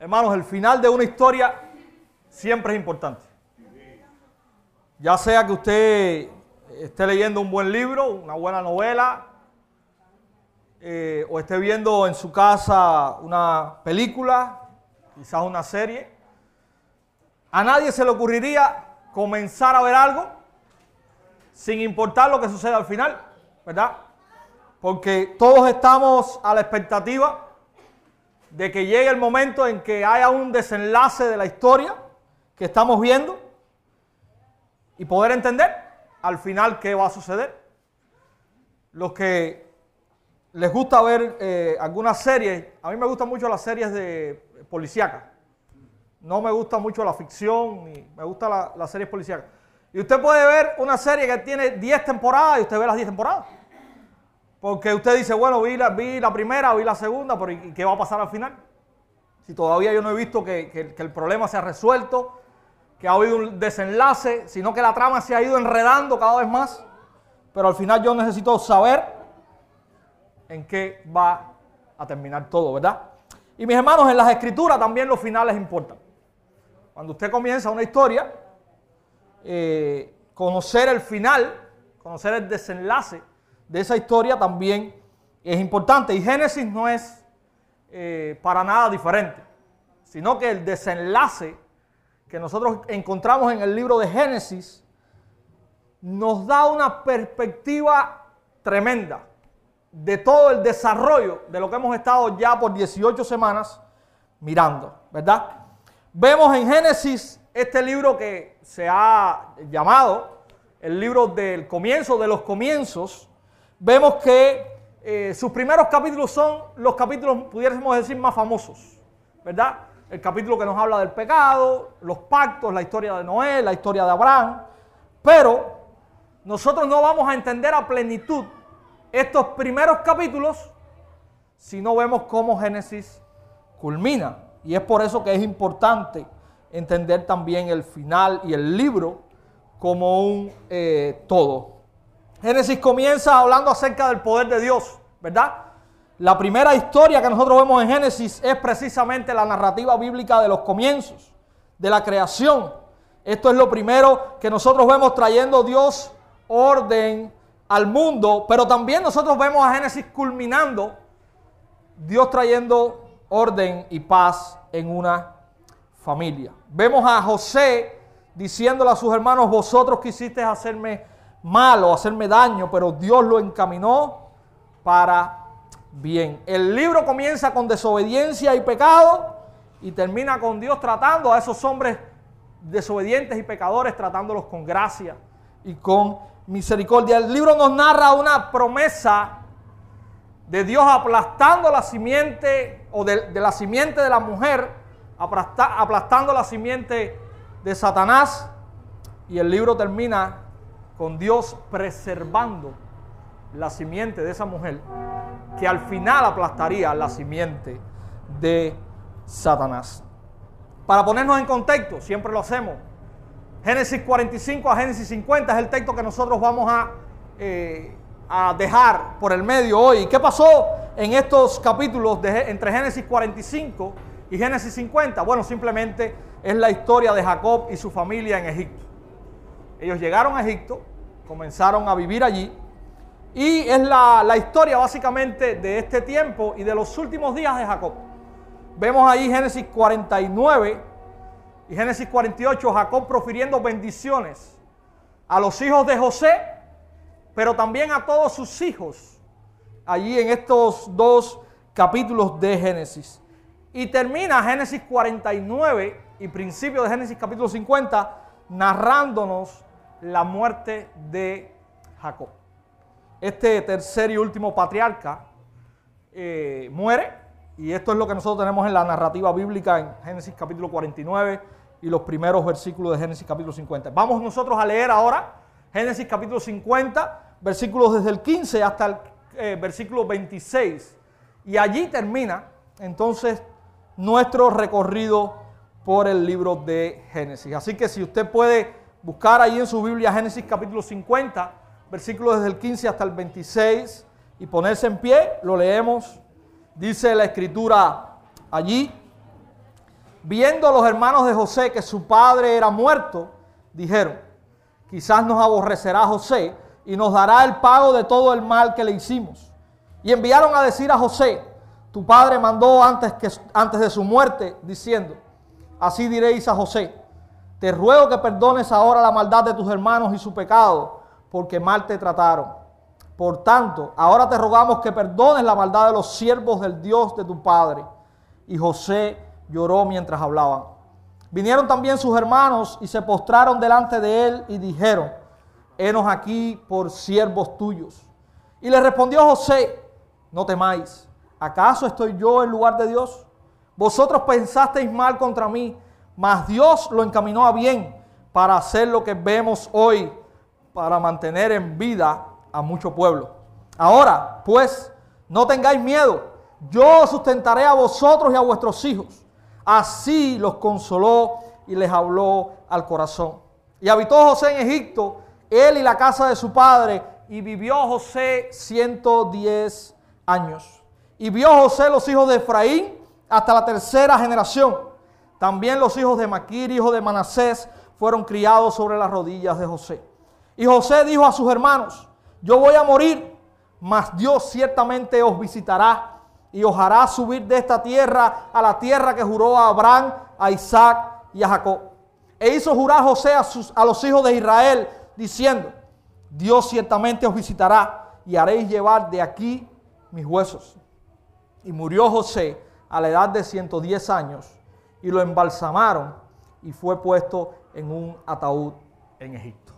Hermanos, el final de una historia siempre es importante. Ya sea que usted esté leyendo un buen libro, una buena novela, eh, o esté viendo en su casa una película, quizás una serie, a nadie se le ocurriría comenzar a ver algo sin importar lo que suceda al final, ¿verdad? Porque todos estamos a la expectativa de que llegue el momento en que haya un desenlace de la historia que estamos viendo y poder entender al final qué va a suceder. Los que les gusta ver eh, algunas series, a mí me gustan mucho las series de policíacas. No me gusta mucho la ficción, ni me gusta la, las series policíacas. Y usted puede ver una serie que tiene 10 temporadas y usted ve las 10 temporadas. Porque usted dice, bueno, vi la, vi la primera, vi la segunda, pero ¿y qué va a pasar al final? Si todavía yo no he visto que, que, el problema se ha resuelto, que ha habido un desenlace, sino que la trama se ha ido enredando cada vez más. Pero al final yo necesito saber en qué va a terminar todo, ¿verdad? Y mis hermanos, en las escrituras también los finales importan. Cuando usted comienza una historia, eh, conocer el final, conocer el desenlace de esa historia también es importante. Y Génesis no es eh, para nada diferente, sino que el desenlace que nosotros encontramos en el libro de Génesis nos da una perspectiva tremenda de todo el desarrollo de lo que hemos estado ya por 18 semanas mirando, ¿verdad? Vemos en Génesis este libro que se ha llamado el libro del comienzo de los comienzos. Vemos que eh, sus primeros capítulos son los capítulos, pudiésemos decir, más famosos, ¿verdad? El capítulo que nos habla del pecado, los pactos, la historia de Noé, la historia de Abraham. Pero nosotros no vamos a entender a plenitud estos primeros capítulos si no vemos cómo Génesis culmina. Y es por eso que es importante entender también el final y el libro como un eh, todo. Génesis comienza hablando acerca del poder de Dios, ¿verdad? La primera historia que nosotros vemos en Génesis es precisamente la narrativa bíblica de los comienzos, de la creación. Esto es lo primero que nosotros vemos trayendo Dios orden al mundo, pero también nosotros vemos a Génesis culminando, Dios trayendo orden y paz en una familia. Vemos a José diciéndole a sus hermanos, vosotros quisisteis hacerme malo, hacerme daño, pero Dios lo encaminó para bien. El libro comienza con desobediencia y pecado y termina con Dios tratando a esos hombres desobedientes y pecadores, tratándolos con gracia y con misericordia. El libro nos narra una promesa de Dios aplastando la simiente o de, la simiente de la mujer, aplasta, aplastando la simiente de Satanás. Y el libro termina con Dios preservando la simiente de esa mujer, que al final aplastaría la simiente de Satanás. Para ponernos en contexto, siempre lo hacemos, Génesis 45 a Génesis 50 es el texto que nosotros vamos a, eh, a dejar por el medio hoy. ¿Qué pasó en estos capítulos entre Génesis 45 y Génesis 50? Bueno, simplemente es la historia de Jacob y su familia en Egipto. Ellos llegaron a Egipto, comenzaron a vivir allí y es la, historia básicamente de este tiempo y de los últimos días de Jacob. Vemos ahí Génesis 49 y Génesis 48, Jacob profiriendo bendiciones a los hijos de José, pero también a todos sus hijos, allí en estos dos capítulos de Génesis. Y termina Génesis 49 y principio de Génesis capítulo 50 narrándonos la muerte de Jacob. Este tercer y último patriarca eh, muere y esto es lo que nosotros tenemos en la narrativa bíblica en Génesis capítulo 49 y los primeros versículos de Génesis capítulo 50. Vamos nosotros a leer ahora Génesis capítulo 50, versículos desde el 15 hasta el eh, versículo 26. Y allí termina entonces nuestro recorrido por el libro de Génesis. Así que si usted puede buscar ahí en su Biblia Génesis capítulo 50, versículos desde el 15 hasta el 26 y ponerse en pie, lo leemos. Dice la escritura allí. viendo los hermanos de José que su padre era muerto, dijeron, quizás nos aborrecerá José y nos dará el pago de todo el mal que le hicimos. Y enviaron a decir a José, tu padre mandó antes, que, antes de su muerte, diciendo, así diréis a José, te ruego que perdones ahora la maldad de tus hermanos y su pecado, porque mal te trataron. Por tanto, ahora te rogamos que perdones la maldad de los siervos del Dios de tu padre. Y José lloró mientras hablaban. Vinieron también sus hermanos y se postraron delante de él y dijeron, henos aquí por siervos tuyos. Y le respondió José, no temáis, ¿acaso estoy yo en lugar de Dios? Vosotros pensasteis mal contra mí, mas Dios lo encaminó a bien para hacer lo que vemos hoy, para mantener en vida a mucho pueblo. Ahora, pues, no tengáis miedo, yo sustentaré a vosotros y a vuestros hijos. Así los consoló y les habló al corazón. Y habitó José en Egipto, él y la casa de su padre, y vivió José 110 años. Y vio José los hijos de Efraín hasta la tercera generación. También los hijos de Maquir, hijo de Manasés, fueron criados sobre las rodillas de José. Y José dijo a sus hermanos, yo voy a morir, mas Dios ciertamente os visitará y os hará subir de esta tierra a la tierra que juró a Abraham, a Isaac y a Jacob. E hizo jurar José a, a los hijos de Israel, diciendo, Dios ciertamente os visitará y haréis llevar de aquí mis huesos. Y murió José a la edad de 110 años y lo embalsamaron y fue puesto en un ataúd en Egipto.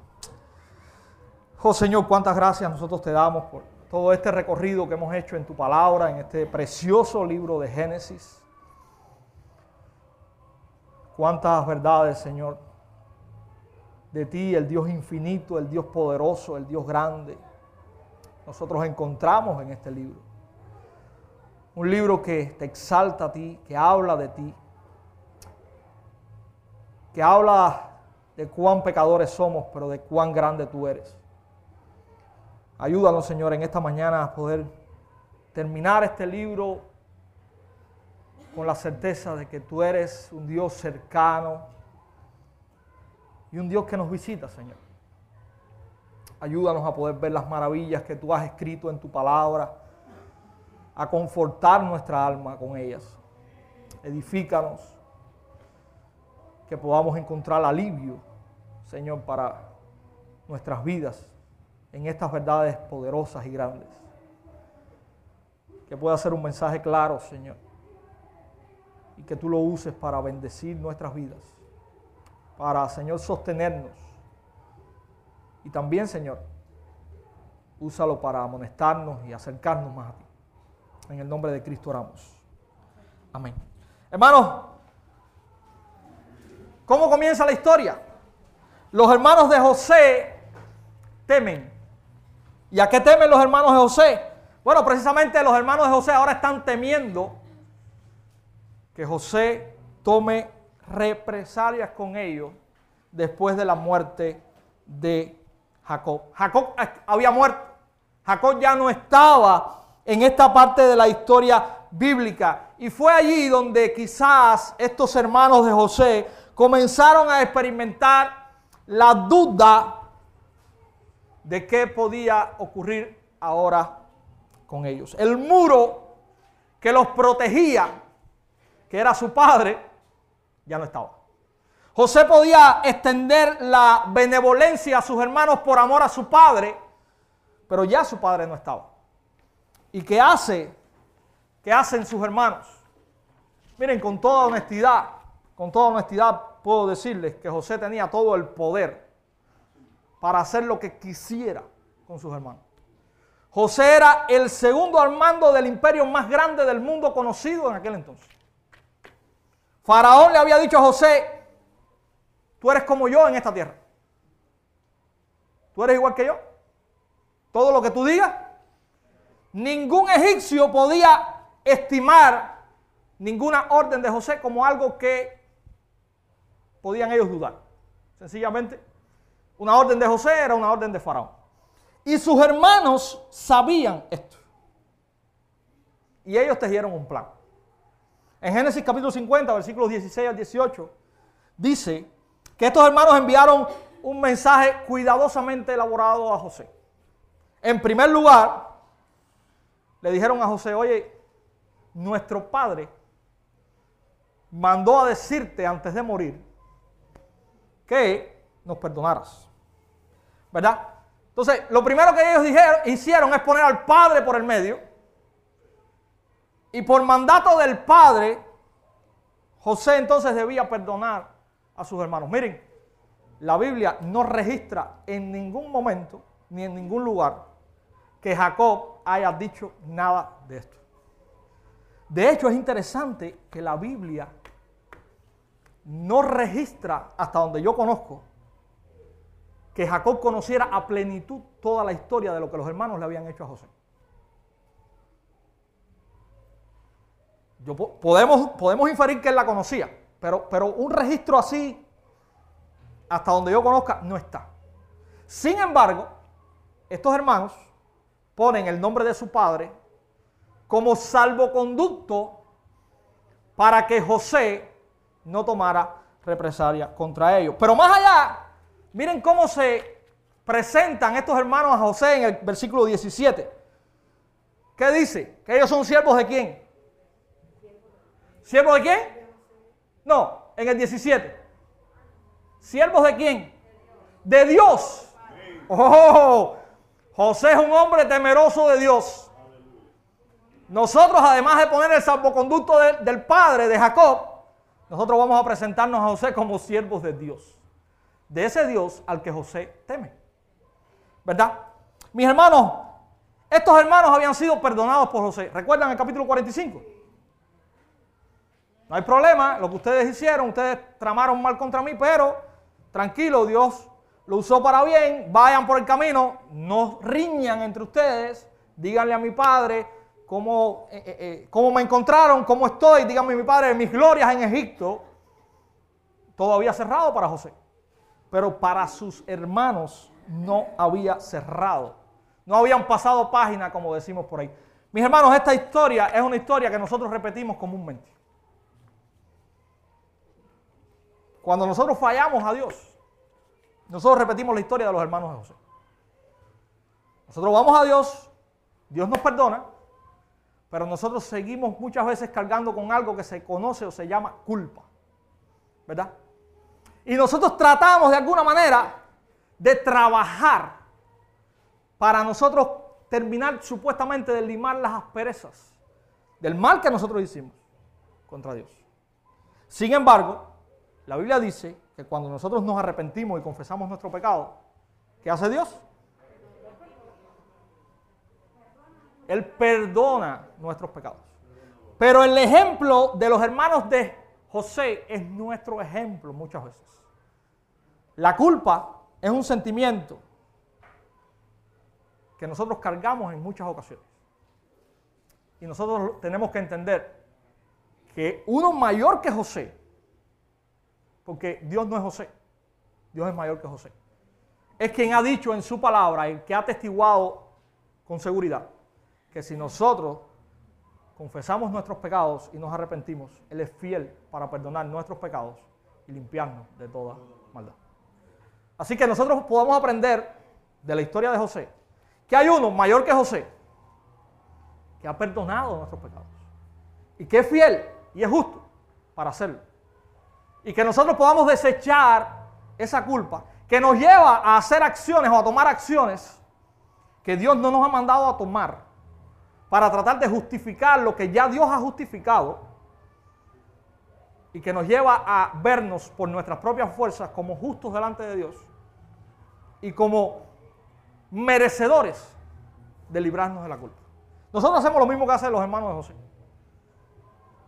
Oh Señor, cuántas gracias nosotros te damos por todo este recorrido que hemos hecho en tu palabra, en este precioso libro de Génesis. Cuántas verdades, Señor, de ti, el Dios infinito, el Dios poderoso, el Dios grande, nosotros encontramos en este libro. Un libro que te exalta a ti, que habla de ti, que habla de cuán pecadores somos, pero de cuán grande tú eres. Ayúdanos, Señor, en esta mañana a poder terminar este libro con la certeza de que tú eres un Dios cercano y un Dios que nos visita, Señor. Ayúdanos a poder ver las maravillas que tú has escrito en tu palabra, a confortar nuestra alma con ellas. Edifícanos, que podamos encontrar alivio, Señor, para nuestras vidas en estas verdades poderosas y grandes. Que pueda ser un mensaje claro, Señor. Y que tú lo uses para bendecir nuestras vidas. Para, Señor, sostenernos. Y también, Señor, úsalo para amonestarnos y acercarnos más a ti. En el nombre de Cristo oramos. Amén. Hermanos, ¿cómo comienza la historia? Los hermanos de José temen ¿Y a qué temen los hermanos de José? Bueno, precisamente los hermanos de José ahora están temiendo que José tome represalias con ellos después de la muerte de Jacob. Jacob había muerto. Jacob ya no estaba en esta parte de la historia bíblica. Y fue allí donde quizás estos hermanos de José comenzaron a experimentar la duda de qué podía ocurrir ahora con ellos. El muro que los protegía, que era su padre, ya no estaba. José podía extender la benevolencia a sus hermanos por amor a su padre, pero ya su padre no estaba. ¿Y qué hace? ¿Qué hacen sus hermanos? Miren, con toda honestidad, con toda honestidad puedo decirles que José tenía todo el poder para hacer lo que quisiera con sus hermanos. José era el segundo al mando del imperio más grande del mundo conocido en aquel entonces. Faraón le había dicho a José, tú eres como yo en esta tierra. Tú eres igual que yo. Todo lo que tú digas. Ningún egipcio podía estimar ninguna orden de José como algo que podían ellos dudar. Sencillamente una orden de José era una orden de Faraón. Y sus hermanos sabían esto. Y ellos tejieron un plan. En Génesis capítulo 50, versículos 16 al 18, dice que estos hermanos enviaron un mensaje cuidadosamente elaborado a José. En primer lugar, le dijeron a José, oye, nuestro padre mandó a decirte antes de morir que nos perdonaras. ¿Verdad? Entonces, lo primero que ellos dijeron, hicieron es poner al padre por el medio. Y por mandato del padre, José entonces debía perdonar a sus hermanos. Miren, la Biblia no registra en ningún momento ni en ningún lugar que Jacob haya dicho nada de esto. De hecho, es interesante que la Biblia no registra, hasta donde yo conozco, que Jacob conociera a plenitud toda la historia de lo que los hermanos le habían hecho a José. Podemos, podemos inferir que él la conocía, pero, pero un registro así, hasta donde yo conozca, no está. Sin embargo, estos hermanos ponen el nombre de su padre como salvoconducto para que José no tomara represalia contra ellos. Pero más allá, miren cómo se presentan estos hermanos a José en el versículo 17. ¿Qué dice? Que ellos son siervos de quién? ¿Siervos de quién? No, en el 17. ¿Siervos de quién? De Dios. Oh, José es un hombre temeroso de Dios. Nosotros, además de poner el salvoconducto del padre de Jacob, nosotros vamos a presentarnos a José como siervos de Dios. De ese Dios al que José teme. ¿Verdad? Mis hermanos, estos hermanos habían sido perdonados por José. ¿Recuerdan el capítulo 45? No hay problema, lo que ustedes hicieron, ustedes tramaron mal contra mí, pero tranquilo, Dios lo usó para bien, vayan por el camino, no riñan entre ustedes, díganle a mi padre cómo, eh, eh, eh, cómo me encontraron, cómo estoy, díganme a mi padre mis glorias en Egipto. Todo había cerrado para José, pero para sus hermanos no había cerrado. No habían pasado página, como decimos por ahí. Mis hermanos, esta historia es una historia que nosotros repetimos comúnmente. Cuando nosotros fallamos a Dios, nosotros repetimos la historia de los hermanos de José. Nosotros vamos a Dios, Dios nos perdona, pero nosotros seguimos muchas veces cargando con algo que se conoce o se llama culpa. ¿Verdad? Y nosotros tratamos de alguna manera de trabajar para nosotros terminar supuestamente de limar las asperezas del mal que nosotros hicimos contra Dios. Sin embargo, la Biblia dice que cuando nosotros nos arrepentimos y confesamos nuestro pecado, ¿qué hace Dios? Él perdona nuestros pecados. Pero el ejemplo de los hermanos de José es nuestro ejemplo muchas veces. La culpa es un sentimiento que nosotros cargamos en muchas ocasiones. Y nosotros tenemos que entender que uno mayor que José porque Dios no es José, Dios es mayor que José. Es quien ha dicho en su palabra y que ha testiguado con seguridad que si nosotros confesamos nuestros pecados y nos arrepentimos, Él es fiel para perdonar nuestros pecados y limpiarnos de toda maldad. Así que nosotros podemos aprender de la historia de José que hay uno mayor que José que ha perdonado nuestros pecados y que es fiel y es justo para hacerlo y que nosotros podamos desechar esa culpa que nos lleva a hacer acciones o a tomar acciones que Dios no nos ha mandado a tomar para tratar de justificar lo que ya Dios ha justificado y que nos lleva a vernos por nuestras propias fuerzas como justos delante de Dios y como merecedores de librarnos de la culpa. Nosotros hacemos lo mismo que hacen los hermanos de José.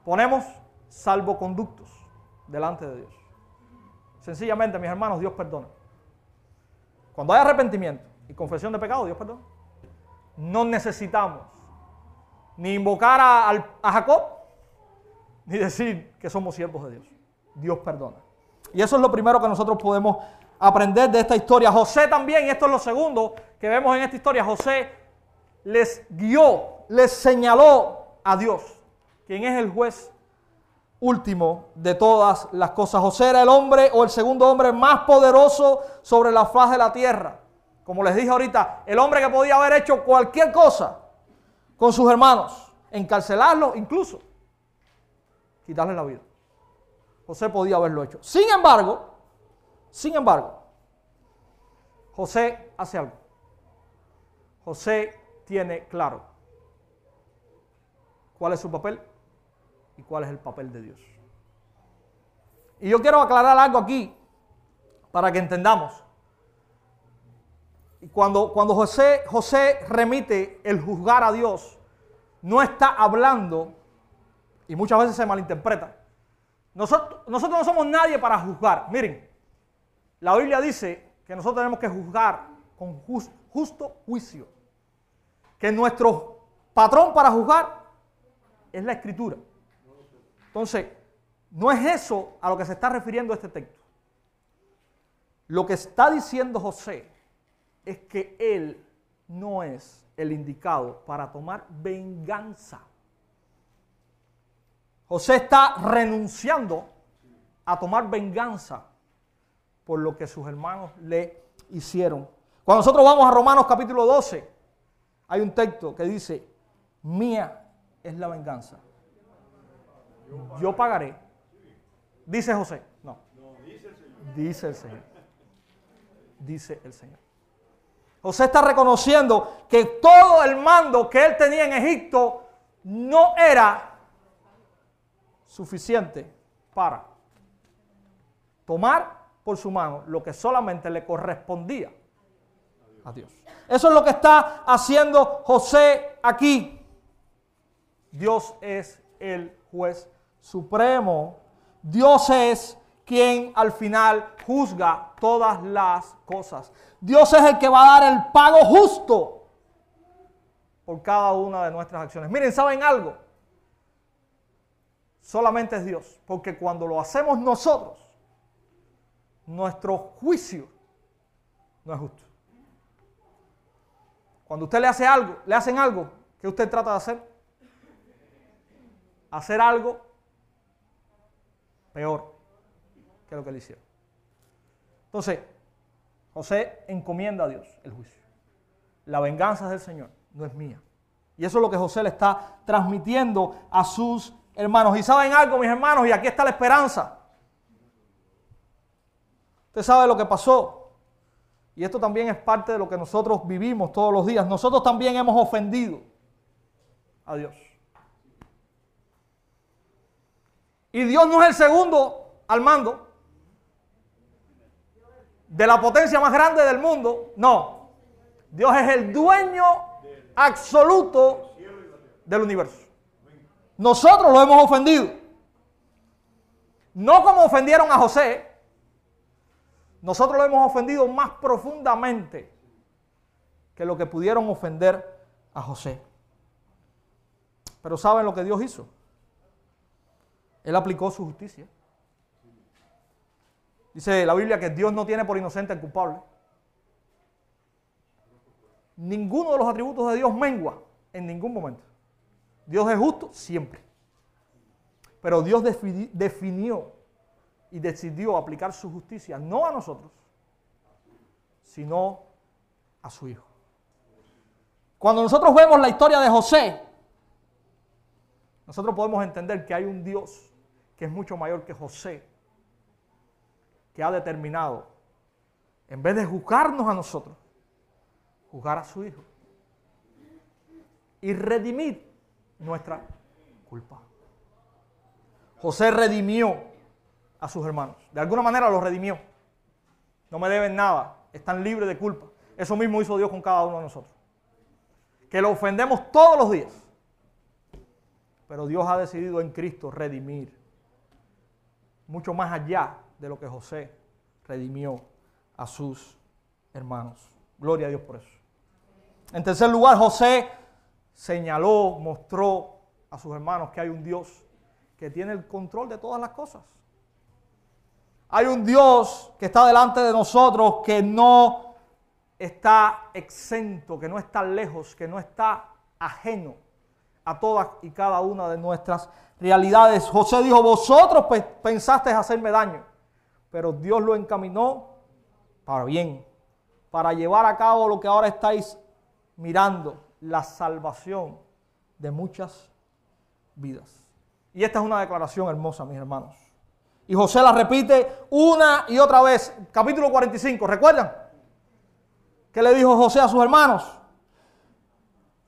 Ponemos salvoconductos delante de Dios. Sencillamente, mis hermanos, Dios perdona. Cuando hay arrepentimiento y confesión de pecado, Dios perdona. No necesitamos ni invocar a, Jacob, ni decir que somos siervos de Dios. Dios perdona. Y eso es lo primero que nosotros podemos aprender de esta historia. José también, esto es lo segundo que vemos en esta historia, José les guió, les señaló a Dios, quien es el juez último de todas las cosas. José era el hombre o el segundo hombre más poderoso sobre la faz de la tierra. Como les dije ahorita, el hombre que podía haber hecho cualquier cosa con sus hermanos, encarcelarlos incluso, quitarle la vida. José podía haberlo hecho. Sin embargo, sin embargo, José hace algo. José tiene claro cuál es su papel y cuál es el papel de Dios. Y yo quiero aclarar algo aquí para que entendamos. Cuando, cuando José, remite el juzgar a Dios, no está hablando, y muchas veces se malinterpreta, nosotros, nosotros no somos nadie para juzgar. Miren, la Biblia dice que nosotros tenemos que juzgar con justo juicio. Que nuestro patrón para juzgar es la escritura. Entonces, no es eso a lo que se está refiriendo este texto. Lo que está diciendo José es que él no es el indicado para tomar venganza. José está renunciando a tomar venganza por lo que sus hermanos le hicieron. Cuando nosotros vamos a Romanos capítulo 12, hay un texto que dice, mía es la venganza. Yo pagaré. Dice José. No. Dice el Señor. Dice el Señor. José está reconociendo que todo el mando que él tenía en Egipto no era suficiente para tomar por su mano lo que solamente le correspondía a Dios. Eso es lo que está haciendo José aquí. Dios es el juez supremo. Dios es quien al final juzga todas las cosas. Dios es el que va a dar el pago justo por cada una de nuestras acciones. Miren, ¿saben algo? Solamente es Dios, porque cuando lo hacemos nosotros, nuestro juicio no es justo. Cuando usted le hace algo, le hacen algo, ¿qué usted trata de hacer? Hacer algo peor que lo que le hicieron. Entonces, José encomienda a Dios el juicio. La venganza es del Señor, no es mía. Y eso es lo que José le está transmitiendo a sus hermanos. Y saben algo, mis hermanos, y aquí está la esperanza. Usted sabe lo que pasó. Y esto también es parte de lo que nosotros vivimos todos los días. Nosotros también hemos ofendido a Dios. Y Dios no es el segundo al mando de la potencia más grande del mundo. No. Dios es el dueño absoluto del universo. Nosotros lo hemos ofendido. No como ofendieron a José, nosotros lo hemos ofendido más profundamente que lo que pudieron ofender a José. Pero ¿saben lo que Dios hizo? Él aplicó su justicia. Dice la Biblia que Dios no tiene por inocente al culpable. Ninguno de los atributos de Dios mengua en ningún momento. Dios es justo siempre. Pero Dios definió y decidió aplicar su justicia no a nosotros, sino a su Hijo. Cuando nosotros vemos la historia de José, nosotros podemos entender que hay un Dios que es mucho mayor que José, que ha determinado, en vez de juzgarnos a nosotros, juzgar a su Hijo y redimir nuestra culpa. José redimió a sus hermanos. De alguna manera los redimió. No me deben nada, están libres de culpa. Eso mismo hizo Dios con cada uno de nosotros. Que lo ofendemos todos los días. Pero Dios ha decidido en Cristo redimir. Mucho más allá de lo que José redimió a sus hermanos. Gloria a Dios por eso. En tercer lugar, José señaló, mostró a sus hermanos que hay un Dios que tiene el control de todas las cosas. Hay un Dios que está delante de nosotros que no está exento, que no está lejos, que no está ajeno a todas y cada una de nuestras realidades. José dijo, vosotros pensasteis hacerme daño, pero Dios lo encaminó para bien, para llevar a cabo lo que ahora estáis mirando, la salvación de muchas vidas. Y esta es una declaración hermosa, mis hermanos. Y José la repite una y otra vez. Capítulo 45, ¿recuerdan? ¿Qué le dijo José a sus hermanos?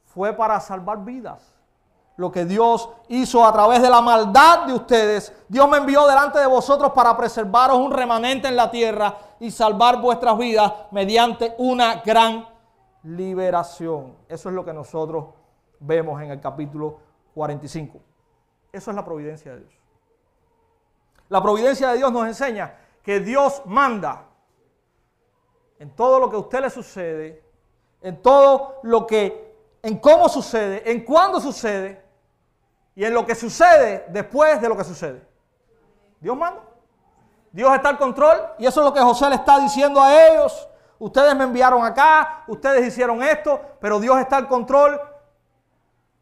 Fue para salvar vidas. Lo que Dios hizo a través de la maldad de ustedes. Dios me envió delante de vosotros para preservaros un remanente en la tierra y salvar vuestras vidas mediante una gran liberación. Eso es lo que nosotros vemos en el capítulo 45. Eso es la providencia de Dios. La providencia de Dios nos enseña que Dios manda en todo lo que a usted le sucede, en todo lo que, en cómo sucede, en cuándo sucede y en lo que sucede después de lo que sucede. Dios manda. Dios está al control y eso es lo que José le está diciendo a ellos. Ustedes me enviaron acá, ustedes hicieron esto, pero Dios está al control.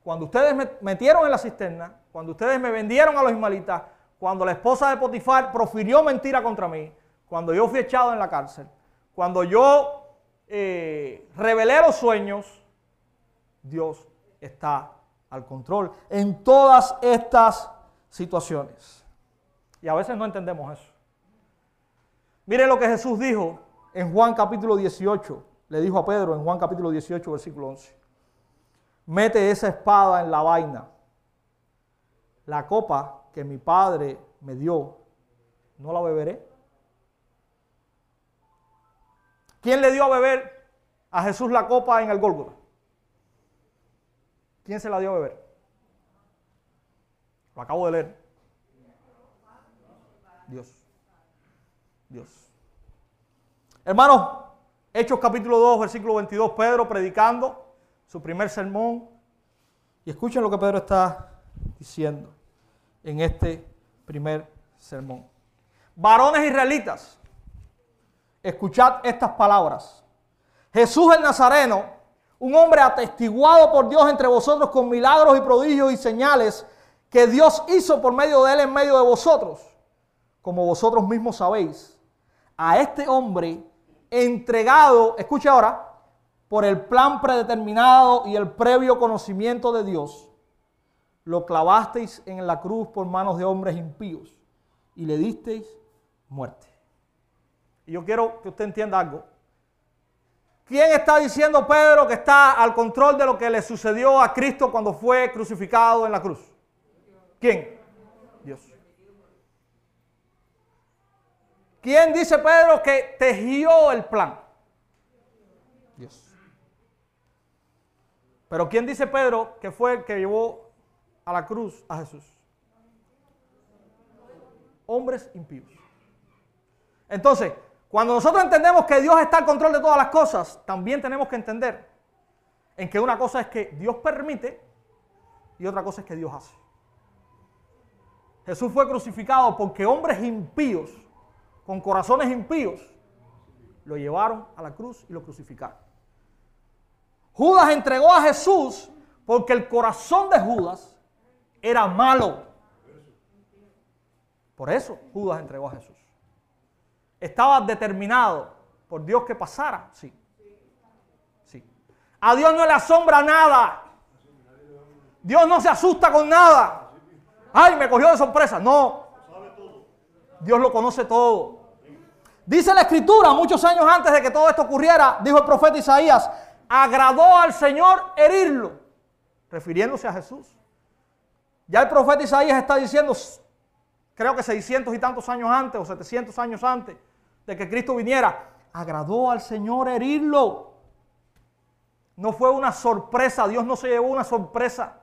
Cuando ustedes me metieron en la cisterna, cuando ustedes me vendieron a los ismalitas, cuando la esposa de Potifar profirió mentira contra mí, cuando yo fui echado en la cárcel, cuando yo eh, revelé los sueños, Dios está al control en todas estas situaciones. Y a veces no entendemos eso. Miren lo que Jesús dijo en Juan capítulo 18. Le dijo a Pedro en Juan capítulo 18, versículo 11. Mete esa espada en la vaina. La copa que mi padre me dio, ¿no la beberé? ¿Quién le dio a beber a Jesús la copa en el Gólgota? ¿Quién se la dio a beber? Lo acabo de leer. Dios. Dios. Hermanos, Hechos capítulo 2, versículo 22, Pedro predicando su primer sermón. Y escuchen lo que Pedro está diciendo en este primer sermón. Varones israelitas, escuchad estas palabras. Jesús el Nazareno, un hombre atestiguado por Dios entre vosotros con milagros y prodigios y señales que Dios hizo por medio de él en medio de vosotros, como vosotros mismos sabéis. A este hombre entregado, escuche ahora, por el plan predeterminado y el previo conocimiento de Dios lo clavasteis en la cruz por manos de hombres impíos y le disteis muerte. Y yo quiero que usted entienda algo. ¿Quién está diciendo Pedro que está al control de lo que le sucedió a Cristo cuando fue crucificado en la cruz? ¿Quién? Dios. ¿Quién dice Pedro que tejió el plan? Dios. Pero ¿quién dice Pedro que fue el que llevó a la cruz a Jesús. Hombres impíos. Entonces, cuando nosotros entendemos que Dios está al control de todas las cosas, también tenemos que entender en que una cosa es que Dios permite y otra cosa es que Dios hace. Jesús fue crucificado porque hombres impíos, con corazones impíos, lo llevaron a la cruz y lo crucificaron. Judas entregó a Jesús porque el corazón de Judas era malo. Por eso Judas entregó a Jesús. Estaba determinado por Dios que pasara, sí. Sí. A Dios no le asombra nada. Dios no se asusta con nada. Ay, me cogió de sorpresa. No. Dios lo conoce todo. Dice la escritura, muchos años antes de que todo esto ocurriera, dijo el profeta Isaías, agradó al Señor herirlo, refiriéndose a Jesús. Ya el profeta Isaías está diciendo, creo que 600 y tantos años antes o 700 años antes de que Cristo viniera, agradó al Señor herirlo. No fue una sorpresa, Dios no se llevó una sorpresa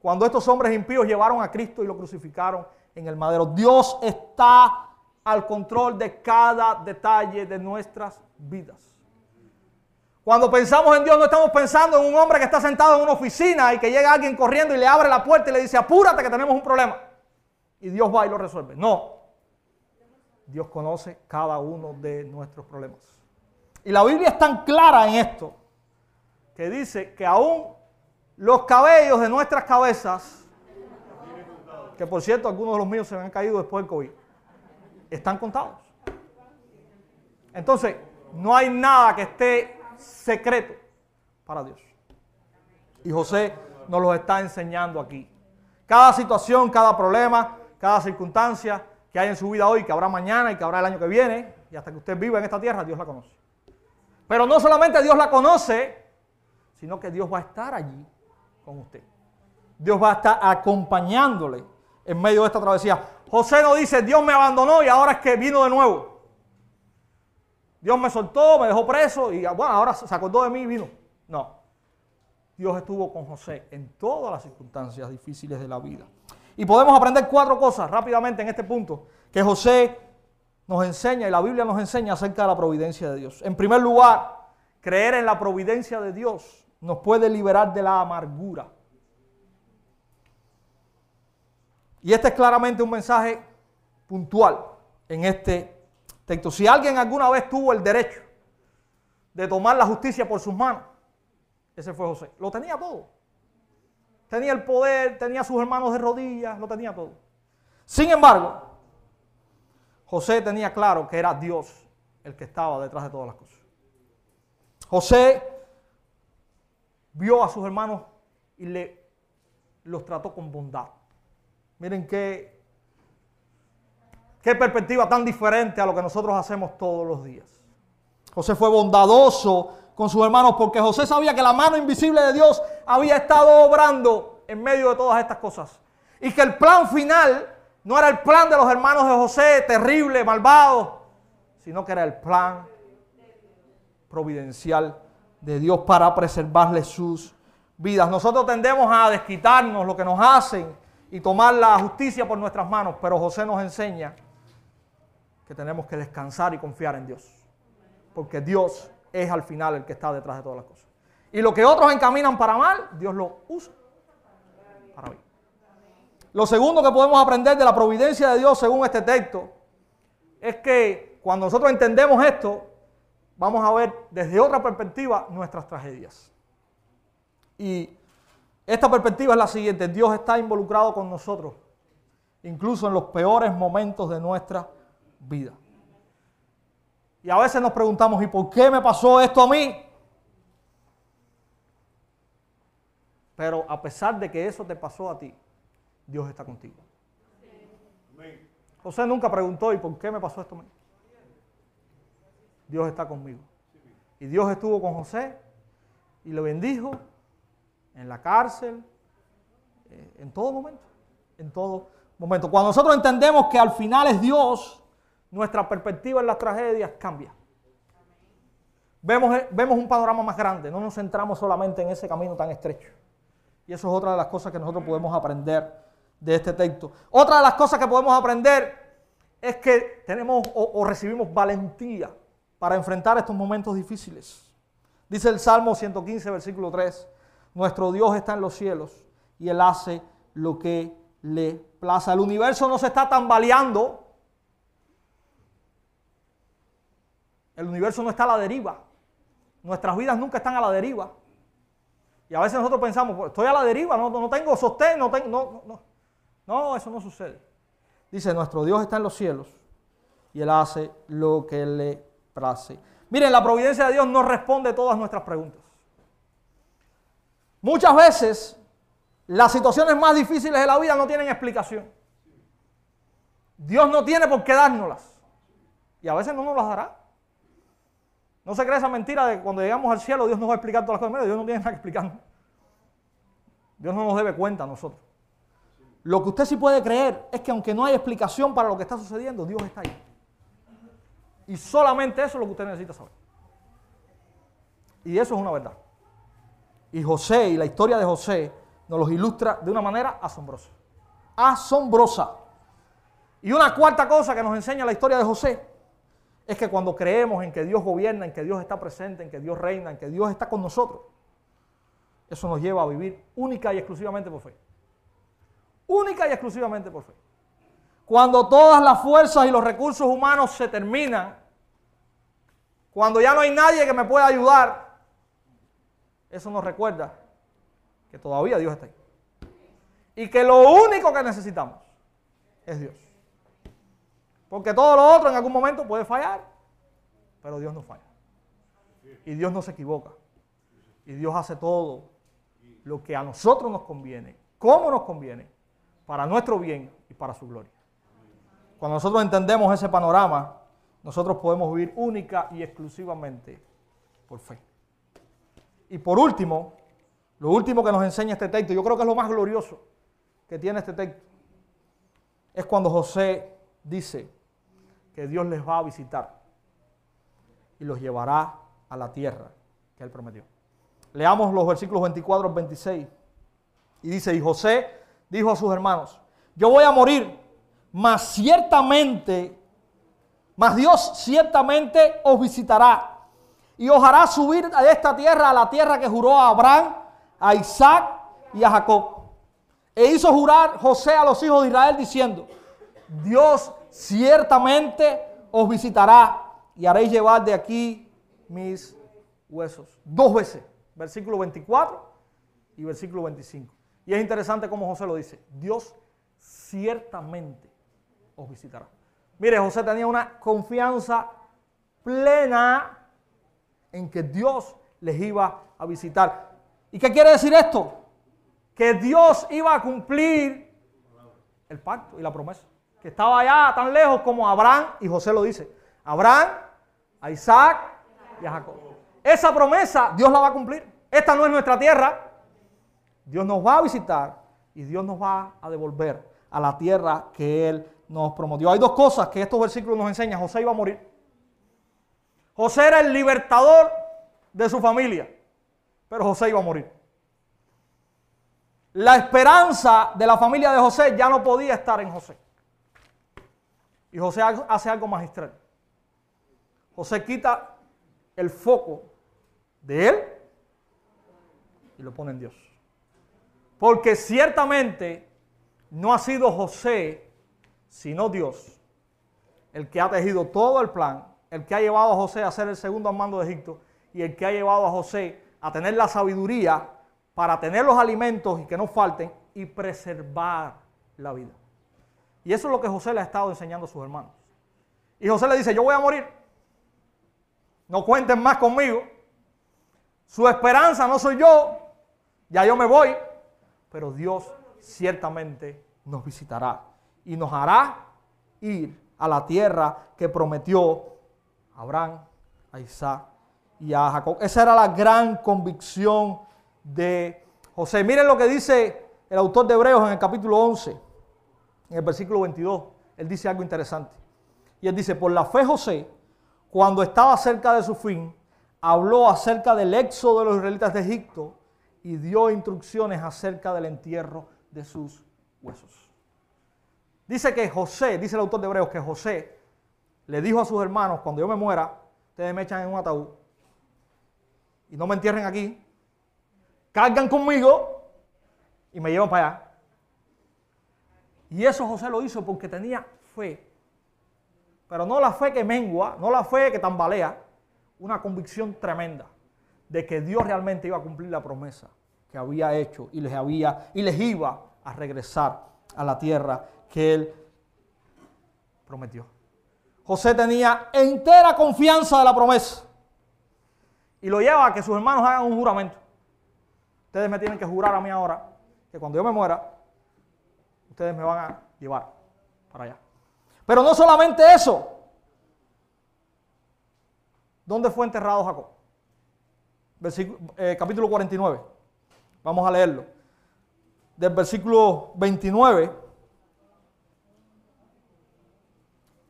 cuando estos hombres impíos llevaron a Cristo y lo crucificaron en el madero. Dios está al control de cada detalle de nuestras vidas. Cuando pensamos en Dios no estamos pensando en un hombre que está sentado en una oficina y que llega alguien corriendo y le abre la puerta y le dice, apúrate que tenemos un problema. Y Dios va y lo resuelve. No. Dios conoce cada uno de nuestros problemas. Y la Biblia es tan clara en esto que dice que aún Los cabellos de nuestras cabezas, que por cierto algunos de los míos se me han caído después del COVID, están contados. Entonces, no hay nada que esté secreto para Dios. Y José nos lo está enseñando aquí. Cada situación, cada problema, cada circunstancia que hay en su vida hoy, que habrá mañana y que habrá el año que viene, y hasta que usted viva en esta tierra, Dios la conoce. Pero no solamente Dios la conoce, sino que Dios va a estar allí con usted. Dios va a estar acompañándole en medio de esta travesía. José no dice, Dios me abandonó y ahora es que vino de nuevo. Dios me soltó, me dejó preso y bueno, ahora se acordó de mí y vino. No. Dios estuvo con José en todas las circunstancias difíciles de la vida. Y podemos aprender cuatro cosas rápidamente en este punto que José nos enseña y la Biblia nos enseña acerca de la providencia de Dios. En primer lugar, creer en la providencia de Dios nos puede liberar de la amargura. Y este es claramente un mensaje puntual en este texto. Si alguien alguna vez tuvo el derecho de tomar la justicia por sus manos, ese fue José. Lo tenía todo. Tenía el poder, tenía a sus hermanos de rodillas, lo tenía todo. Sin embargo, José tenía claro que era Dios el que estaba detrás de todas las cosas. José vio a sus hermanos y le, los trató con bondad. Miren qué, qué perspectiva tan diferente a lo que nosotros hacemos todos los días. José fue bondadoso con sus hermanos porque José sabía que la mano invisible de Dios había estado obrando en medio de todas estas cosas. Y que el plan final no era el plan de los hermanos de José, terrible, malvado, sino que era el plan providencial de Dios para preservarles sus vidas. Nosotros tendemos a desquitarnos lo que nos hacen y tomar la justicia por nuestras manos, pero José nos enseña que tenemos que descansar y confiar en Dios, porque Dios es al final el que está detrás de todas las cosas. Y lo que otros encaminan para mal, Dios lo usa para bien. Lo segundo que podemos aprender de la providencia de Dios según este texto es que cuando nosotros entendemos esto, vamos a ver desde otra perspectiva nuestras tragedias. Y esta perspectiva es la siguiente, Dios está involucrado con nosotros, incluso en los peores momentos de nuestra vida. Y a veces nos preguntamos, ¿y por qué me pasó esto a mí? Pero a pesar de que eso te pasó a ti, Dios está contigo. José nunca preguntó, ¿y por qué me pasó esto a mí? Dios está conmigo. Y Dios estuvo con José y lo bendijo en la cárcel, eh, en todo momento. En todo momento. Cuando nosotros entendemos que al final es Dios, nuestra perspectiva en las tragedias cambia. Vemos, eh, vemos un panorama más grande, no nos centramos solamente en ese camino tan estrecho. Y eso es otra de las cosas que nosotros podemos aprender de este texto. Otra de las cosas que podemos aprender es que tenemos o, recibimos valentía para enfrentar estos momentos difíciles. Dice el Salmo 115, versículo 3, nuestro Dios está en los cielos y Él hace lo que le plaza. El universo no se está tambaleando El universo no está a la deriva. Nuestras vidas nunca están a la deriva. Y a veces nosotros pensamos, pues, estoy a la deriva, no, no tengo sostén, no tengo... No, no, no, eso no sucede. Dice, nuestro Dios está en los cielos y Él hace lo que le place. Miren, la providencia de Dios no responde todas nuestras preguntas. Muchas veces las situaciones más difíciles de la vida no tienen explicación. Dios no tiene por qué dárnoslas. Y a veces no nos las dará. No se cree esa mentira de que cuando llegamos al cielo Dios nos va a explicar todas las cosas. Dios no tiene nada que explicar. Dios no nos debe cuenta a nosotros. Lo que usted sí puede creer es que aunque no hay explicación para lo que está sucediendo, Dios está ahí. Y solamente eso es lo que usted necesita saber. Y eso es una verdad. Y José y la historia de José nos los ilustra de una manera asombrosa. Asombrosa. Y una cuarta cosa que nos enseña la historia de José es que cuando creemos en que Dios gobierna, en que Dios está presente, en que Dios reina, en que Dios está con nosotros, eso nos lleva a vivir única y exclusivamente por fe. Única y exclusivamente por fe. Cuando todas las fuerzas y los recursos humanos se terminan, cuando ya no hay nadie que me pueda ayudar, eso nos recuerda que todavía Dios está ahí. Y que lo único que necesitamos es Dios. Porque todo lo otro en algún momento puede fallar, pero Dios no falla. Y Dios no se equivoca. Y Dios hace todo lo que a nosotros nos conviene, como nos conviene, para nuestro bien y para su gloria. Cuando nosotros entendemos ese panorama, nosotros podemos vivir única y exclusivamente por fe. Y por último, lo último que nos enseña este texto, yo creo que es lo más glorioso que tiene este texto, es cuando José dice que Dios les va a visitar y los llevará a la tierra que él prometió. Leamos los versículos 24 al 26. Y dice, y José dijo a sus hermanos, yo voy a morir, mas ciertamente, mas Dios ciertamente os visitará y os hará subir a esta tierra, a la tierra que juró a Abraham, a Isaac y a Jacob. E hizo jurar José a los hijos de Israel diciendo, Dios ciertamente os visitará y haréis llevar de aquí mis huesos. Dos veces, versículo 24 y versículo 25. Y es interesante cómo José lo dice, Dios ciertamente os visitará. Mire, José tenía una confianza plena en que Dios les iba a visitar. ¿Y qué quiere decir esto? Que Dios iba a cumplir el pacto y la promesa. Estaba allá tan lejos como Abraham, y José lo dice, Abraham, a Isaac y a Jacob. Esa promesa Dios la va a cumplir. Esta no es nuestra tierra. Dios nos va a visitar y Dios nos va a devolver a la tierra que Él nos prometió. Hay dos cosas que estos versículos nos enseñan. José iba a morir. José era el libertador de su familia, pero José iba a morir. La esperanza de la familia de José ya no podía estar en José. Y José hace algo magistral. José quita el foco de él y lo pone en Dios. Porque ciertamente no ha sido José, sino Dios, el que ha tejido todo el plan el que ha llevado a José a ser el segundo mando de Egipto y el que ha llevado a José a tener la sabiduría para tener los alimentos y que no falten y preservar la vida. Y eso es lo que José le ha estado enseñando a sus hermanos. Y José le dice, yo voy a morir. No cuenten más conmigo. Su esperanza no soy yo. Ya yo me voy. Pero Dios ciertamente nos visitará y nos hará ir a la tierra que prometió Abraham, a Isaac y a Jacob. Esa era la gran convicción de José. Miren lo que dice el autor de Hebreos en el capítulo 11, en el versículo 22. Él dice algo interesante. Y él dice, por la fe José, cuando estaba cerca de su fin, habló acerca del éxodo de los israelitas de Egipto y dio instrucciones acerca del entierro de sus huesos. Dice que José, dice el autor de Hebreos, que José le dijo a sus hermanos, cuando yo me muera, ustedes me echan en un ataúd y no me entierren aquí, cargan conmigo y me llevan para allá. Y eso José lo hizo porque tenía fe. Pero no la fe que mengua, no la fe que tambalea, una convicción tremenda de que Dios realmente iba a cumplir la promesa que había hecho y les había y les iba a regresar a la tierra que él prometió. José tenía entera confianza de la promesa. Y lo lleva a que sus hermanos hagan un juramento. Ustedes me tienen que jurar a mí ahora que cuando yo me muera, ustedes me van a llevar para allá. Pero no solamente eso. ¿Dónde fue enterrado Jacob? Eh, capítulo 49. Vamos a leerlo. Del versículo 29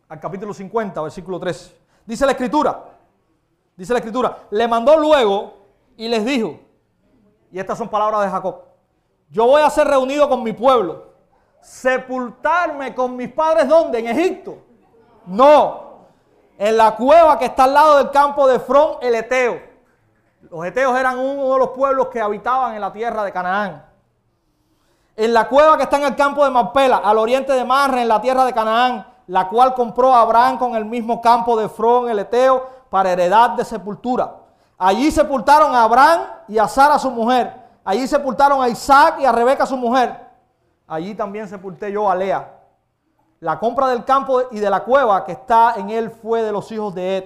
al capítulo 50, versículo 3. Dice la escritura, dice la escritura, le mandó luego y les dijo, y estas son palabras de Jacob, yo voy a ser reunido con mi pueblo, sepultarme con mis padres, ¿dónde? En Egipto. No, en la cueva que está al lado del campo de Frón, el Eteo. Los Eteos eran uno de los pueblos que habitaban en la tierra de Canaán. En la cueva que está en el campo de Marpela, al oriente de Marre, en la tierra de Canaán, la cual compró Abraham con el mismo campo de Frón, el Eteo, para heredad de sepultura. Allí sepultaron a Abraham y a Sara su mujer, Allí sepultaron a Isaac y a Rebeca su mujer. Allí también sepulté yo a Lea. La compra del campo y de la cueva que está en él fue de los hijos de Ed.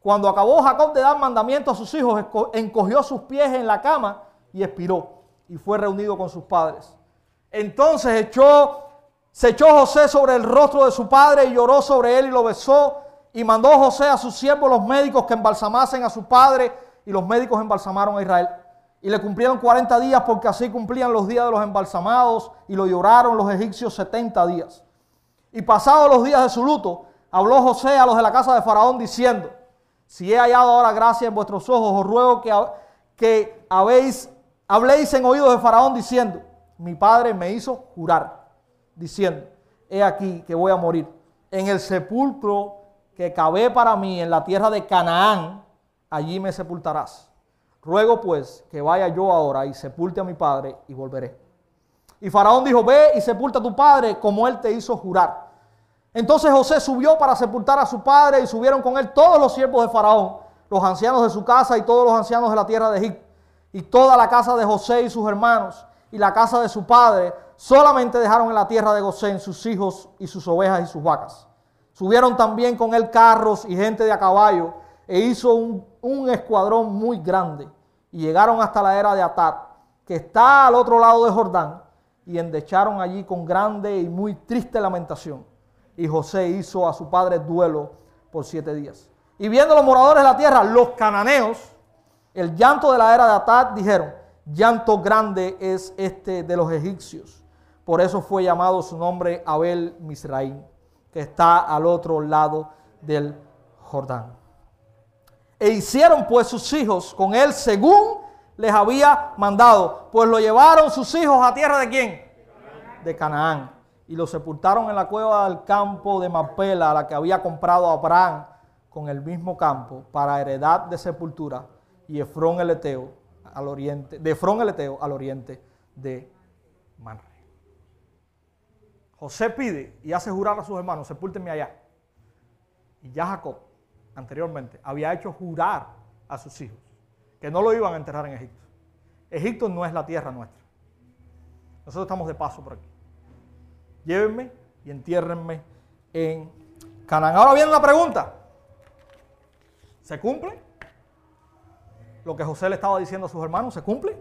Cuando acabó Jacob de dar mandamiento a sus hijos, encogió sus pies en la cama y expiró y fue reunido con sus padres. Entonces echó, se echó José sobre el rostro de su padre y lloró sobre él y lo besó y mandó José a sus siervos los médicos que embalsamasen a su padre y los médicos embalsamaron a Israel. Y le cumplieron 40 días porque así cumplían los días de los embalsamados y lo lloraron los egipcios 70 días. Y pasados los días de su luto, habló José a los de la casa de Faraón diciendo, si he hallado ahora gracia en vuestros ojos, os ruego que, que habéis, habléis en oídos de Faraón diciendo, mi padre me hizo jurar, diciendo, he aquí que voy a morir. En el sepulcro que cabe para mí en la tierra de Canaán, allí me sepultarás. Ruego pues que vaya yo ahora y sepulte a mi padre y volveré. Y Faraón dijo, ve y sepulta a tu padre como él te hizo jurar. Entonces José subió para sepultar a su padre y subieron con él todos los siervos de Faraón, los ancianos de su casa y todos los ancianos de la tierra de Egipto, y toda la casa de José y sus hermanos, y la casa de su padre, solamente dejaron en la tierra de Gosén sus hijos y sus ovejas y sus vacas. Subieron también con él carros y gente de a caballo, e hizo un, escuadrón muy grande, y llegaron hasta la era de Atar, que está al otro lado de Jordán, y endecharon allí con grande y muy triste lamentación. Y José hizo a su padre duelo por siete días. Y viendo los moradores de la tierra, los cananeos, el llanto de la era de Atar, dijeron, llanto grande es este de los egipcios. Por eso fue llamado su nombre Abel Misraín, que está al otro lado del Jordán. E hicieron pues sus hijos con él según les había mandado, pues lo llevaron sus hijos a tierra de quién? De Canaán. Y lo sepultaron en la cueva del campo de Mapela, la que había comprado Abraham con el mismo campo para heredad de sepultura, y Efrón el Eteo al oriente, de Efrón el Eteo al oriente de Manre. José pide y hace jurar a sus hermanos, sepúltenme allá. Y ya Jacob, anteriormente, había hecho jurar a sus hijos que no lo iban a enterrar en Egipto. Egipto no es la tierra nuestra. Nosotros estamos de paso por aquí. Llévenme y entiérrenme en Canaán. Ahora viene una pregunta. ¿Se cumple? Lo que José le estaba diciendo a sus hermanos, ¿se cumple?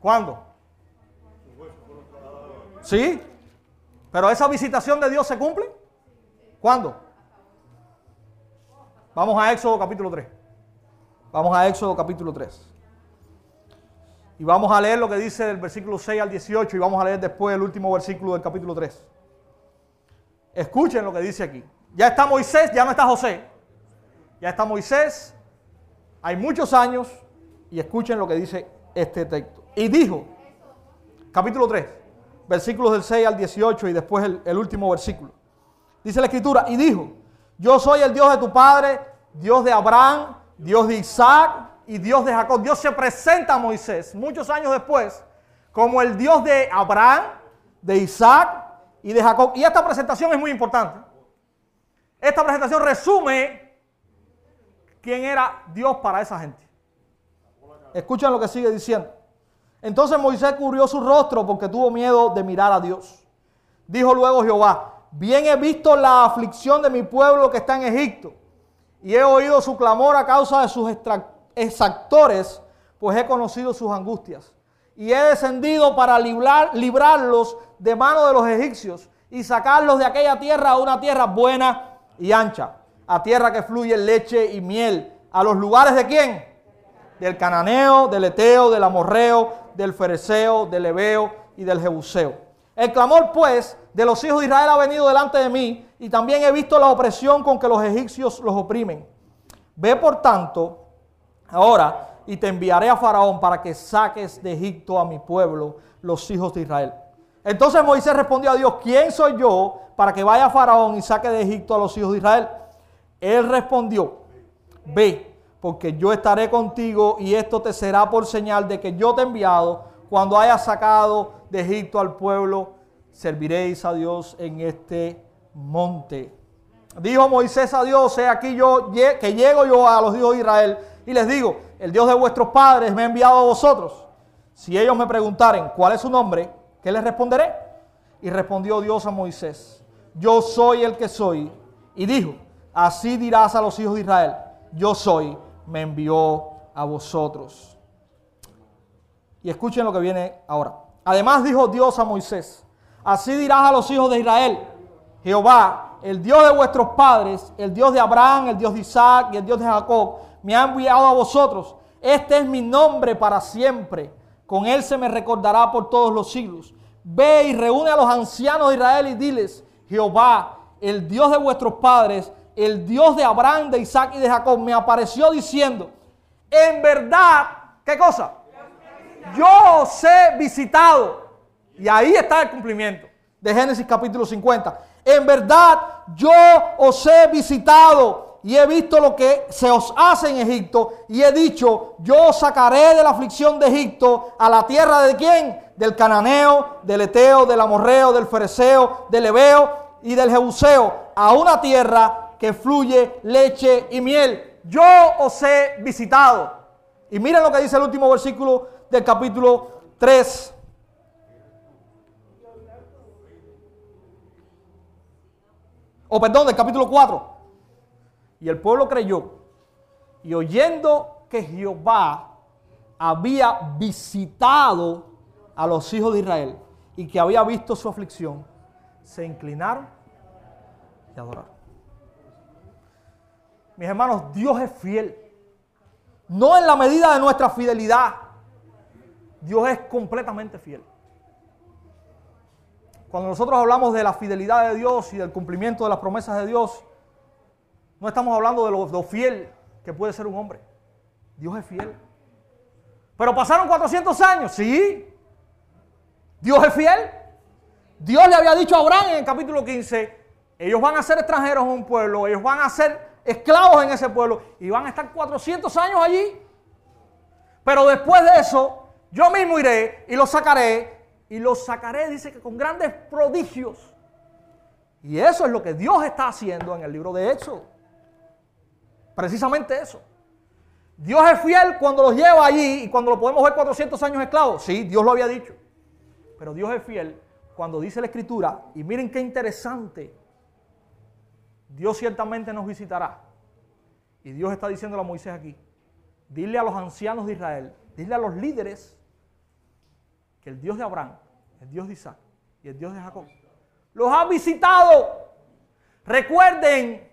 ¿Cuándo? Sí. Pero esa visitación de Dios se cumple. ¿Cuándo? Vamos a Éxodo capítulo 3. Vamos a Éxodo capítulo 3. Y vamos a leer lo que dice del versículo 6 al 18 y vamos a leer después el último versículo del capítulo 3. Escuchen lo que dice aquí. Ya está Moisés, ya no está José. Ya está Moisés. Hay muchos años y escuchen lo que dice este texto. Y dijo, capítulo 3, versículos del 6 al 18 y después el, el último versículo. Dice la escritura, y dijo, yo soy el Dios de tu padre, Dios de Abraham, Dios de Isaac y Dios de Jacob. Dios se presenta a Moisés muchos años después como el Dios de Abraham, de Isaac y de Jacob. Y esta presentación es muy importante. Esta presentación resume quién era Dios para esa gente. Escuchen lo que sigue diciendo. Entonces Moisés cubrió su rostro porque tuvo miedo de mirar a Dios. Dijo luego Jehová, Bien he visto la aflicción de mi pueblo que está en Egipto, y he oído su clamor a causa de sus exactores, pues he conocido sus angustias. Y he descendido para librarlos de mano de los egipcios y sacarlos de aquella tierra a una tierra buena y ancha, a tierra que fluye leche y miel. ¿A los lugares de quién? Del cananeo, del eteo, del amorreo, del fereceo, del ebeo y del jebuseo. El clamor, pues, de los hijos de Israel ha venido delante de mí y también he visto la opresión con que los egipcios los oprimen. Ve, por tanto, ahora y te enviaré a Faraón para que saques de Egipto a mi pueblo, los hijos de Israel. Entonces Moisés respondió a Dios, ¿quién soy yo para que vaya a Faraón y saque de Egipto a los hijos de Israel? Él respondió, ve, porque yo estaré contigo y esto te será por señal de que yo te he enviado cuando hayas sacado de Egipto al pueblo, serviréis a Dios en este monte. Dijo Moisés a Dios, he aquí yo que llego yo a los hijos de Israel y les digo, el Dios de vuestros padres me ha enviado a vosotros. Si ellos me preguntaren cuál es su nombre, ¿qué les responderé? Y respondió Dios a Moisés, yo soy el que soy. Y dijo, así dirás a los hijos de Israel, yo soy, me envió a vosotros. Y escuchen lo que viene ahora. Además dijo Dios a Moisés, así dirás a los hijos de Israel, Jehová, el Dios de vuestros padres, el Dios de Abraham, el Dios de Isaac y el Dios de Jacob, me ha enviado a vosotros. Este es mi nombre para siempre. Con él se me recordará por todos los siglos. Ve y reúne a los ancianos de Israel y diles, Jehová, el Dios de vuestros padres, el Dios de Abraham, de Isaac y de Jacob, me apareció diciendo, en verdad, ¿qué cosa? Yo os he visitado. Y ahí está el cumplimiento de Génesis capítulo 50. En verdad, yo os he visitado y he visto lo que se os hace en Egipto y he dicho, yo os sacaré de la aflicción de Egipto a la tierra de quién? Del cananeo, del eteo, del amorreo, del fereceo, del ebeo y del jebuseo a una tierra que fluye leche y miel. Yo os he visitado. Y miren lo que dice el último versículo del capítulo 3. O perdón, del capítulo 4. Y el pueblo creyó. Y oyendo que Jehová había visitado a los hijos de Israel y que había visto su aflicción, se inclinaron y adoraron. Mis hermanos, Dios es fiel. No en la medida de nuestra fidelidad. Dios es completamente fiel. Cuando nosotros hablamos de la fidelidad de Dios y del cumplimiento de las promesas de Dios, no estamos hablando de lo, fiel que puede ser un hombre. Dios es fiel. Pero pasaron 400 años, sí. Dios es fiel. Dios le había dicho a Abraham en el capítulo 15, ellos van a ser extranjeros en un pueblo, ellos van a ser esclavos en ese pueblo y van a estar 400 años allí. Pero después de eso, yo mismo iré y los sacaré y los sacaré, dice que con grandes prodigios. Y eso es lo que Dios está haciendo en el libro de Hechos. Precisamente eso. Dios es fiel cuando los lleva allí y cuando lo podemos ver 400 años esclavos. Sí, Dios lo había dicho. Pero Dios es fiel cuando dice la escritura, y miren qué interesante, Dios ciertamente nos visitará. Y Dios está diciendo a Moisés aquí, dile a los ancianos de Israel, dile a los líderes que el Dios de Abraham, el Dios de Isaac y el Dios de Jacob los ha visitado. Recuerden,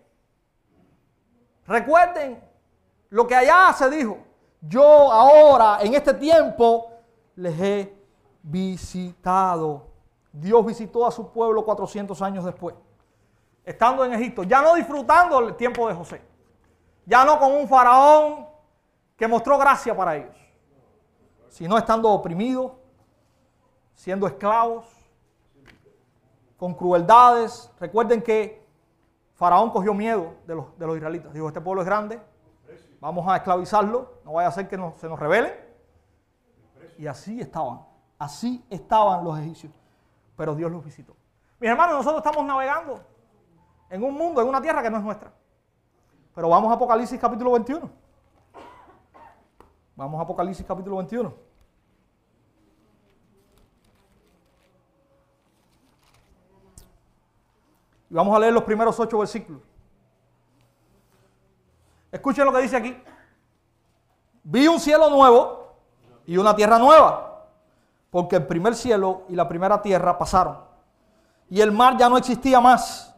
recuerden lo que allá se dijo. Yo ahora, en este tiempo, les he visitado. Dios visitó a su pueblo 400 años después, estando en Egipto, ya no disfrutando el tiempo de José, ya no con un faraón que mostró gracia para ellos, sino estando oprimidos, siendo esclavos, con crueldades. Recuerden que Faraón cogió miedo de los, de los israelitas. Dijo, este pueblo es grande, vamos a esclavizarlo, no vaya a ser que se nos rebelen. Y así estaban, así estaban los egipcios pero Dios los visitó. Mis hermanos, nosotros estamos navegando en un mundo, en una tierra que no es nuestra. Pero vamos a Apocalipsis capítulo 21. Vamos a Apocalipsis capítulo 21. Y vamos a leer los primeros ocho versículos. Escuchen lo que dice aquí. Vi un cielo nuevo y una tierra nueva porque el primer cielo y la primera tierra pasaron, y el mar ya no existía más.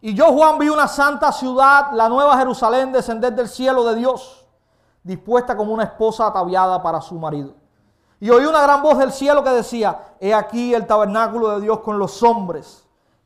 Y yo, Juan, vi una santa ciudad, la nueva Jerusalén, descender del cielo de Dios, dispuesta como una esposa ataviada para su marido. Y oí una gran voz del cielo que decía, he aquí el tabernáculo de Dios con los hombres,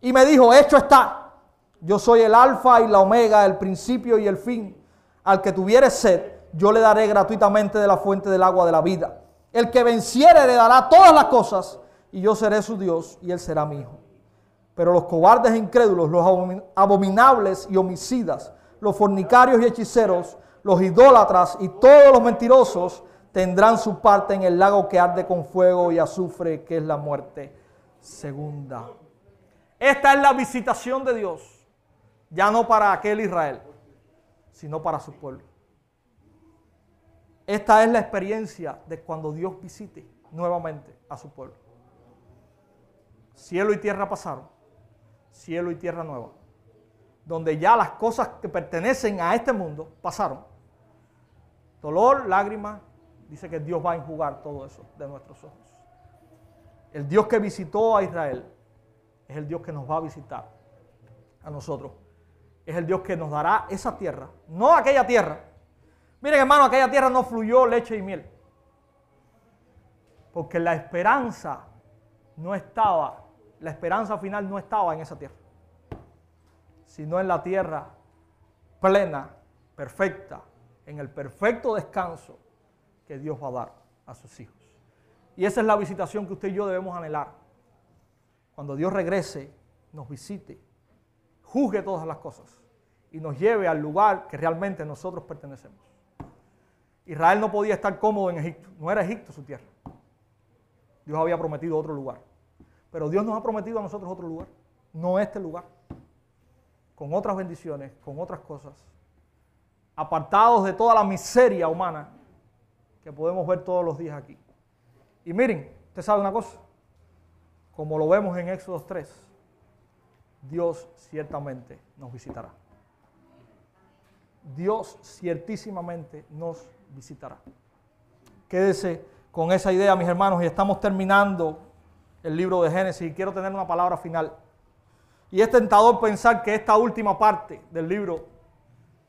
Y me dijo, hecho está, yo soy el alfa y la omega, el principio y el fin. Al que tuviere sed, yo le daré gratuitamente de la fuente del agua de la vida. El que venciere le dará todas las cosas, y yo seré su Dios, y él será mi hijo. Pero los cobardes e incrédulos, los abominables y homicidas, los fornicarios y hechiceros, los idólatras y todos los mentirosos tendrán su parte en el lago que arde con fuego y azufre, que es la muerte segunda. Esta es la visitación de Dios, ya no para aquel Israel, sino para su pueblo. Esta es la experiencia de cuando Dios visite nuevamente a su pueblo. Cielo y tierra pasaron, cielo y tierra nueva, donde ya las cosas que pertenecen a este mundo pasaron. Dolor, lágrimas, dice que Dios va a enjugar todo eso de nuestros ojos. El Dios que visitó a Israel es el Dios que nos va a visitar a nosotros. Es el Dios que nos dará esa tierra, no aquella tierra. Miren hermano, aquella tierra no fluyó leche y miel. Porque la esperanza no estaba, la esperanza final no estaba en esa tierra, sino en la tierra plena, perfecta, en el perfecto descanso que Dios va a dar a sus hijos. Y esa es la visitación que usted y yo debemos anhelar. Cuando Dios regrese, nos visite, juzgue todas las cosas y nos lleve al lugar que realmente nosotros pertenecemos. Israel no podía estar cómodo en Egipto, no era Egipto su tierra. Dios había prometido otro lugar. Pero Dios nos ha prometido a nosotros otro lugar, no este lugar. Con otras bendiciones, con otras cosas. Apartados de toda la miseria humana que podemos ver todos los días aquí. Y miren, usted sabe una cosa, como lo vemos en Éxodo 3, Dios ciertamente nos visitará. Dios ciertísimamente nos visitará. Quédese con esa idea, mis hermanos, y estamos terminando el libro de Génesis y quiero tener una palabra final. Y es tentador pensar que esta última parte del libro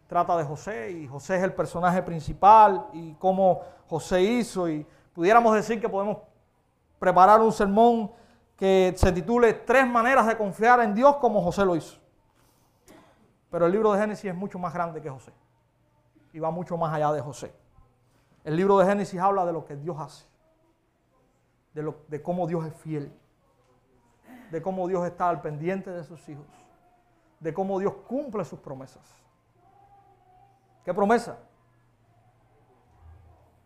trata de José y José es el personaje principal y cómo José hizo y pudiéramos decir que podemos preparar un sermón que se titule Tres maneras de confiar en Dios como José lo hizo. Pero el libro de Génesis es mucho más grande que José y va mucho más allá de José. El libro de Génesis habla de lo que Dios hace, de, de cómo Dios es fiel, de cómo Dios está al pendiente de sus hijos, de cómo Dios cumple sus promesas. ¿Qué promesa?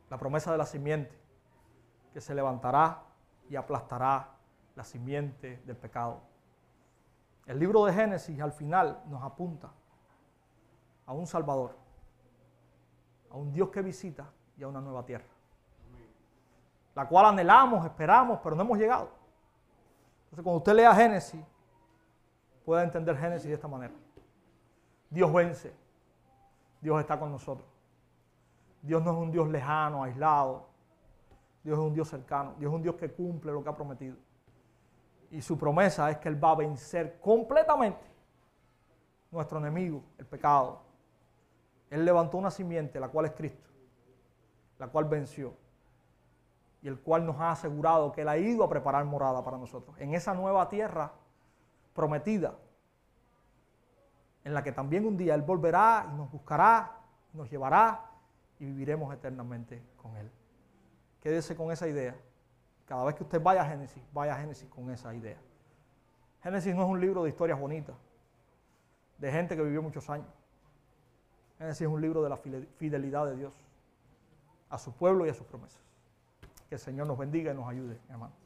La promesa de la simiente, que se levantará y aplastará la simiente del pecado. El libro de Génesis al final nos apunta a un Salvador, a un Dios que visita y a una nueva tierra, la cual anhelamos, esperamos, pero no hemos llegado. Entonces cuando usted lea Génesis, puede entender Génesis de esta manera. Dios vence, Dios está con nosotros. Dios no es un Dios lejano, aislado. Dios es un Dios cercano. Dios es un Dios que cumple lo que ha prometido. Y su promesa es que Él va a vencer completamente nuestro enemigo, el pecado. Él levantó una simiente, la cual es Cristo, la cual venció y el cual nos ha asegurado que Él ha ido a preparar morada para nosotros en esa nueva tierra prometida en la que también un día Él volverá y nos buscará, nos llevará y viviremos eternamente con Él. Quédese con esa idea. Cada vez que usted vaya a Génesis, vaya a Génesis con esa idea. Génesis no es un libro de historias bonitas, de gente que vivió muchos años. Génesis es un libro de la fidelidad de Dios a su pueblo y a sus promesas. Que el Señor nos bendiga y nos ayude, hermano.